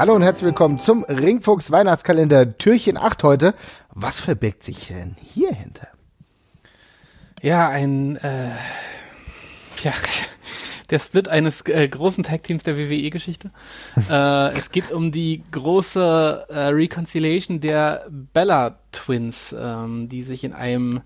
Hallo und herzlich willkommen zum Ringfuchs Weihnachtskalender Türchen 8 heute. Was verbirgt sich denn hier hinter? Ja, ein äh, ja, der Split eines äh, großen Tag-Teams der WWE-Geschichte. äh, es geht um die große äh, Reconciliation der Bella Twins, ähm, die sich in einem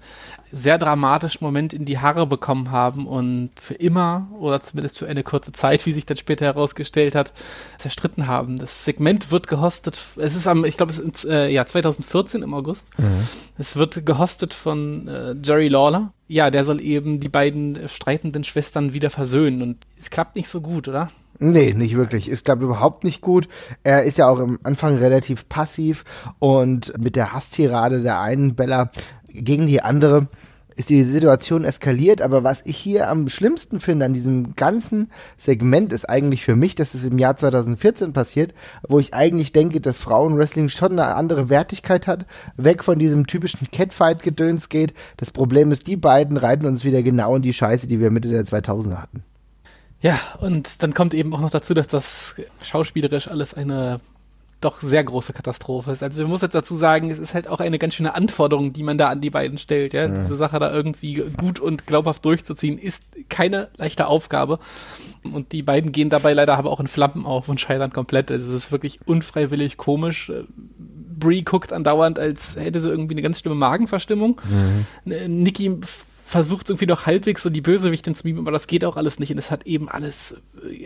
sehr dramatischen Moment in die Haare bekommen haben und für immer oder zumindest für eine kurze Zeit, wie sich dann später herausgestellt hat, zerstritten haben. Das Segment wird gehostet, es ist am, ich glaube, es ist äh, ja 2014 im August. Mhm. Es wird gehostet von äh, Jerry Lawler. Ja, der soll eben die beiden streitenden Schwestern wieder versöhnen und es klappt nicht so gut, oder? Nee, nicht wirklich. Ist, glaube überhaupt nicht gut. Er ist ja auch am Anfang relativ passiv und mit der Hasstirade der einen Bella gegen die andere ist die Situation eskaliert, aber was ich hier am schlimmsten finde an diesem ganzen Segment ist eigentlich für mich, dass es im Jahr 2014 passiert, wo ich eigentlich denke, dass Frauenwrestling schon eine andere Wertigkeit hat, weg von diesem typischen Catfight-Gedöns geht. Das Problem ist, die beiden reiten uns wieder genau in die Scheiße, die wir Mitte der 2000er hatten. Ja, und dann kommt eben auch noch dazu, dass das schauspielerisch alles eine doch sehr große Katastrophe ist. Also ich muss jetzt dazu sagen, es ist halt auch eine ganz schöne Anforderung, die man da an die beiden stellt. Ja? ja. Diese Sache da irgendwie gut und glaubhaft durchzuziehen, ist keine leichte Aufgabe. Und die beiden gehen dabei leider aber auch in Flammen auf und scheitern komplett. Also es ist wirklich unfreiwillig komisch. Brie guckt andauernd, als hätte sie irgendwie eine ganz schlimme Magenverstimmung. Mhm. Nikki versucht irgendwie noch halbwegs so die Bösewichtin zu mimen, aber das geht auch alles nicht und es hat eben alles,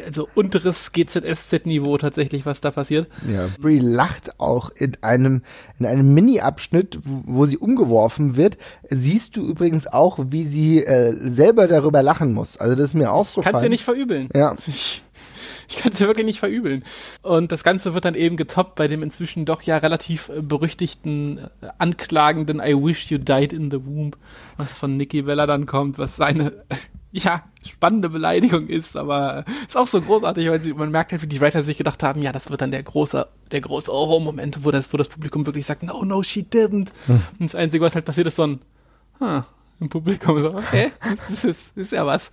also unteres GZSZ-Niveau tatsächlich, was da passiert. Ja, Brie lacht auch in einem, in einem Mini-Abschnitt, wo sie umgeworfen wird, siehst du übrigens auch, wie sie äh, selber darüber lachen muss. Also das ist mir aufgefallen. Kannst du ja nicht verübeln. Ja. Ich kann es wirklich nicht verübeln. Und das Ganze wird dann eben getoppt bei dem inzwischen doch ja relativ äh, berüchtigten, äh, anklagenden I wish you died in the womb, was von Nikki Bella dann kommt, was seine, ja, spannende Beleidigung ist, aber ist auch so großartig, weil sie, man merkt halt, wie die Writer sich gedacht haben, ja, das wird dann der große, der große Oho-Moment, wo das, wo das Publikum wirklich sagt, no, no, she didn't. Hm. Und das Einzige, was halt passiert, ist so ein, huh, im Publikum. So, okay, das ist, ist ja was.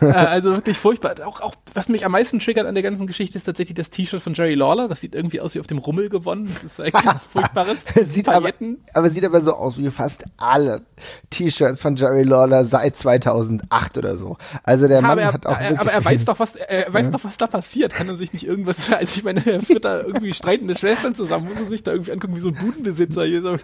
äh, also wirklich furchtbar. Auch, auch, was mich am meisten triggert an der ganzen Geschichte, ist tatsächlich das T-Shirt von Jerry Lawler. Das sieht irgendwie aus wie auf dem Rummel gewonnen. Das ist ein ganz furchtbares. sieht aber, aber sieht aber so aus wie fast alle T-Shirts von Jerry Lawler seit 2008 oder so. Also der Mann er, hat auch Aber er weiß doch, was, er weiß ja. doch, was da passiert. Kann er sich nicht irgendwas, als ich meine, er führt da irgendwie streitende Schwestern zusammen, muss er sich da irgendwie angucken wie so ein Budenbesitzer hier. So.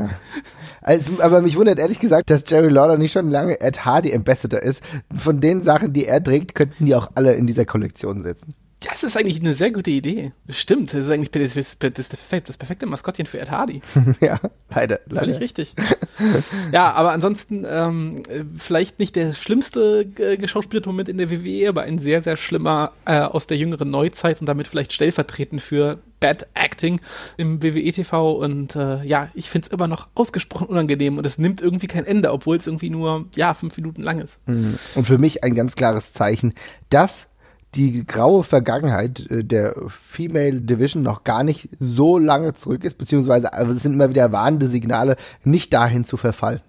Also, aber mich wundert ehrlich gesagt, dass Jerry Lawler nicht schon lange Ed Hardy Ambassador ist. Von den Sachen, die er trägt, könnten die auch alle in dieser Kollektion sitzen. Das ist eigentlich eine sehr gute Idee. Stimmt, das ist eigentlich das, das, das, perfekte Maskottchen für Ed Hardy. ja, leider. Völlig richtig. ja, aber ansonsten ähm, vielleicht nicht der schlimmste äh, geschauspielte Moment in der WWE, aber ein sehr, sehr schlimmer äh, aus der jüngeren Neuzeit und damit vielleicht stellvertretend für Bad Acting im WWE-TV und äh, ja, ich finde es immer noch ausgesprochen unangenehm und es nimmt irgendwie kein Ende, obwohl es irgendwie nur, ja, fünf Minuten lang ist. Mhm. Und für mich ein ganz klares Zeichen, dass die graue Vergangenheit äh, der Female Division noch gar nicht so lange zurück ist, beziehungsweise also es sind immer wieder warnende Signale, nicht dahin zu verfallen.